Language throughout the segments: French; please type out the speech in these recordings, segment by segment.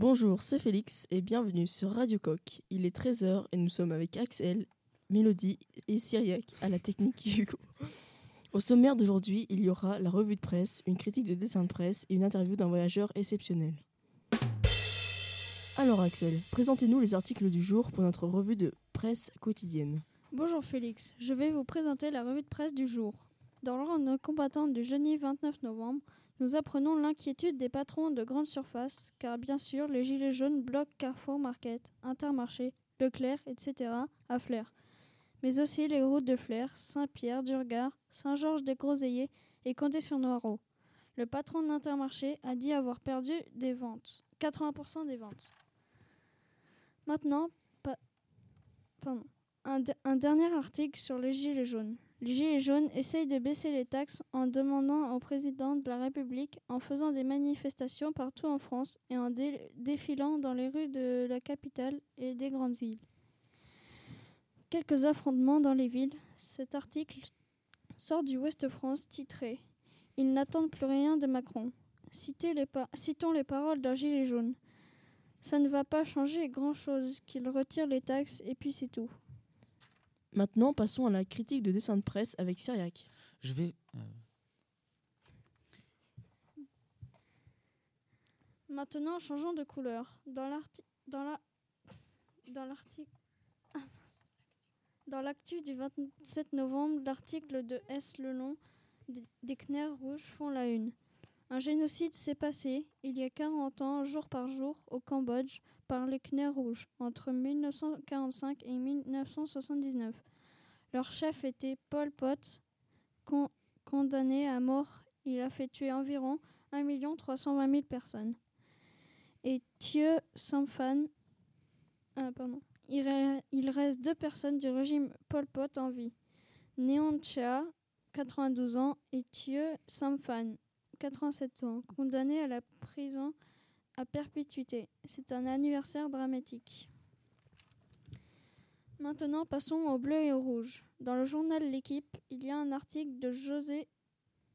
Bonjour, c'est Félix et bienvenue sur Radio Coq. Il est 13h et nous sommes avec Axel, Mélodie et Cyriac à la technique Hugo. Au sommaire d'aujourd'hui, il y aura la revue de presse, une critique de dessin de presse et une interview d'un voyageur exceptionnel. Alors Axel, présentez-nous les articles du jour pour notre revue de presse quotidienne. Bonjour Félix, je vais vous présenter la revue de presse du jour. Dans l'ordre combattant du jeudi 29 novembre, nous apprenons l'inquiétude des patrons de grandes surfaces, car bien sûr, les gilets jaunes bloquent Carrefour Market, Intermarché, Leclerc, etc. à Flers. Mais aussi les routes de Flers, Saint-Pierre, Durgard, Saint-Georges des Groseilliers et Condé-sur-Noireau. Le patron d'Intermarché a dit avoir perdu des ventes, 80% des ventes. Maintenant, un, un dernier article sur les gilets jaunes. Les Gilets jaunes essayent de baisser les taxes en demandant au président de la République, en faisant des manifestations partout en France et en défilant dans les rues de la capitale et des grandes villes. Quelques affrontements dans les villes. Cet article sort du Ouest France titré Ils n'attendent plus rien de Macron. Citons les paroles d'un gilet jaune. Ça ne va pas changer grand-chose qu'il retire les taxes et puis c'est tout. Maintenant, passons à la critique de dessin de presse avec Syriac. Je vais. Euh, Maintenant, changeons de couleur. Dans l'article. Dans la. Dans l'article. Dans l'actu du 27 novembre, l'article de S. Lelon des Khmers rouges font la une. Un génocide s'est passé, il y a 40 ans, jour par jour, au Cambodge, par les Khmers rouges, entre 1945 et 1979. Leur chef était Pol Pot, condamné à mort. Il a fait tuer environ 1 320 000 personnes. Et Thieu Samphan, ah, pardon, il, reste deux personnes du régime Pol Pot en vie. Néon Cha, 92 ans, et Thieu Samphan, 87 ans, condamné à la prison à perpétuité. C'est un anniversaire dramatique. Maintenant, passons au bleu et au rouge. Dans le journal L'équipe, il y a un article de José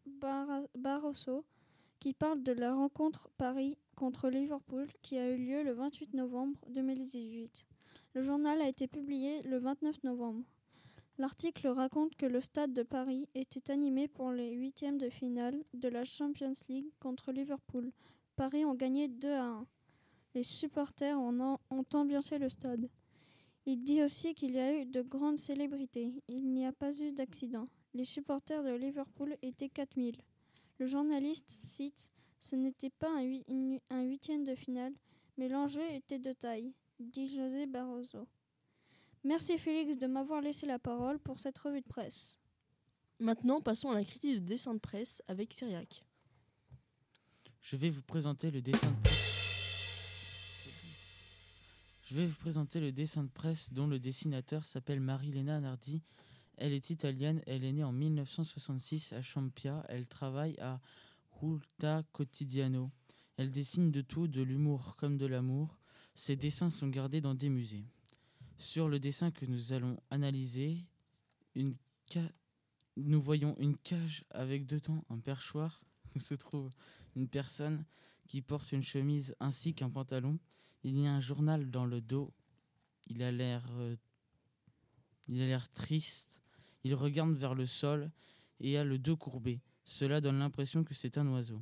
Barroso qui parle de la rencontre Paris contre Liverpool qui a eu lieu le 28 novembre 2018. Le journal a été publié le 29 novembre. L'article raconte que le stade de Paris était animé pour les huitièmes de finale de la Champions League contre Liverpool. Paris ont gagné 2 à 1. Les supporters ont, ambiancé le stade. Il dit aussi qu'il y a eu de grandes célébrités. Il n'y a pas eu d'accident. Les supporters de Liverpool étaient 4000. Le journaliste cite Ce n'était pas un huitième de finale, mais l'enjeu était de taille, dit José Barroso. Merci Félix de m'avoir laissé la parole pour cette revue de presse. Maintenant, passons à la critique de dessin de presse avec Cyriac. Je vais vous présenter le dessin de presse. Je vais vous présenter le dessin de presse dont le dessinateur s'appelle Marilena Nardi. Elle est italienne, elle est née en 1966 à Champia, elle travaille à Hulta Quotidiano. Elle dessine de tout, de l'humour comme de l'amour. Ses dessins sont gardés dans des musées. Sur le dessin que nous allons analyser, nous voyons une cage avec dedans un perchoir où se trouve une personne qui porte une chemise ainsi qu'un pantalon. Il y a un journal dans le dos. Il a l'air euh, il a l'air triste. Il regarde vers le sol et a le dos courbé. Cela donne l'impression que c'est un oiseau.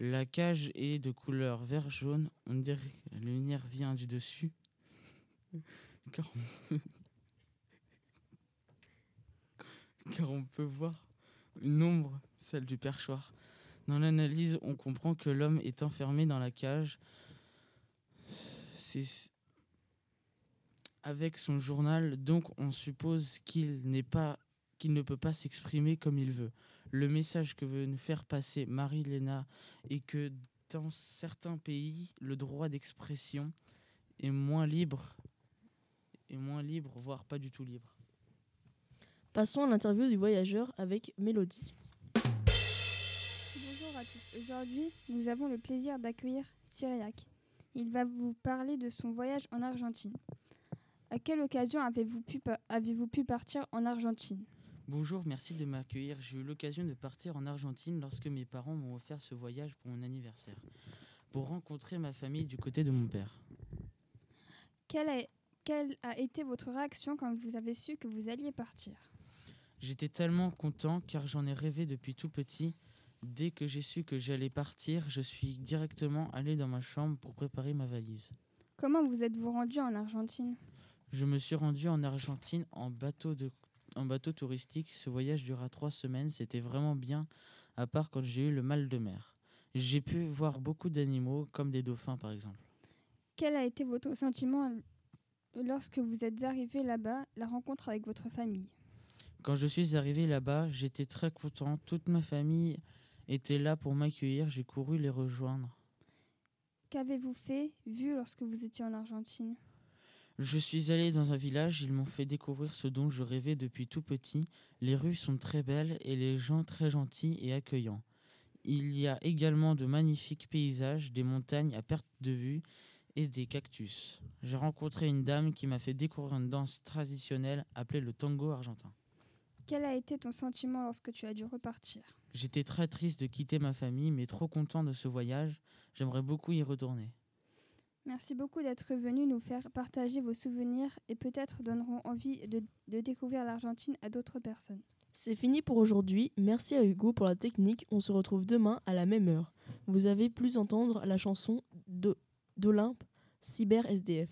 La cage est de couleur vert jaune. On dirait que la lumière vient du dessus. car on, peut voir une ombre, celle du perchoir. Dans l'analyse, on comprend que l'homme est enfermé dans la cage. Avec son journal, donc on suppose qu'il n'est pas qu'il ne peut pas s'exprimer comme il veut. Le message que veut nous faire passer Marie-Léna est que dans certains pays, le droit d'expression est moins libre et moins libre, voire pas du tout libre. Passons à l'interview du voyageur avec Mélodie. Bonjour à tous. Aujourd'hui, nous avons le plaisir d'accueillir Cyriac. Il va vous parler de son voyage en Argentine. À quelle occasion avez-vous pu, avez pu partir en Argentine? Bonjour, merci de m'accueillir. J'ai eu l'occasion de partir en Argentine lorsque mes parents m'ont offert ce voyage pour mon anniversaire. pour rencontrer ma famille du côté de mon père. Quelle a, quelle a été votre réaction quand vous avez su que vous alliez partir? J'étais tellement content car j'en ai rêvé depuis tout petit. Dès que j'ai su que j'allais partir, je suis directement allé dans ma chambre pour préparer ma valise. Comment vous êtes-vous rendu en Argentine? Je me suis rendu en Argentine en bateau, de, en bateau touristique. Ce voyage dura trois semaines. C'était vraiment bien, à part quand j'ai eu le mal de mer. J'ai pu voir beaucoup d'animaux, comme des dauphins par exemple. Quel a été votre sentiment lorsque vous êtes arrivé là-bas, la rencontre avec votre famille Quand je suis arrivé là-bas, j'étais très content. Toute ma famille était là pour m'accueillir. J'ai couru les rejoindre. Qu'avez-vous fait, vu lorsque vous étiez en Argentine? Je suis allé dans un village, ils m'ont fait découvrir ce dont je rêvais depuis tout petit. Les rues sont très belles et les gens très gentils et accueillants. Il y a également de magnifiques paysages, des montagnes à perte de vue et des cactus. J'ai rencontré une dame qui m'a fait découvrir une danse traditionnelle appelée le tango argentin. Quel a été ton sentiment lorsque tu as dû repartir? J'étais très triste de quitter ma famille, mais trop content de ce voyage. J'aimerais beaucoup y retourner. Merci beaucoup d'être venu nous faire partager vos souvenirs et peut-être donneront envie de, de découvrir l'Argentine à d'autres personnes. C'est fini pour aujourd'hui. merci à Hugo pour la technique. On se retrouve demain à la même heure. Vous avez plus entendre la chanson de- d'Olympe, Cyber SDF.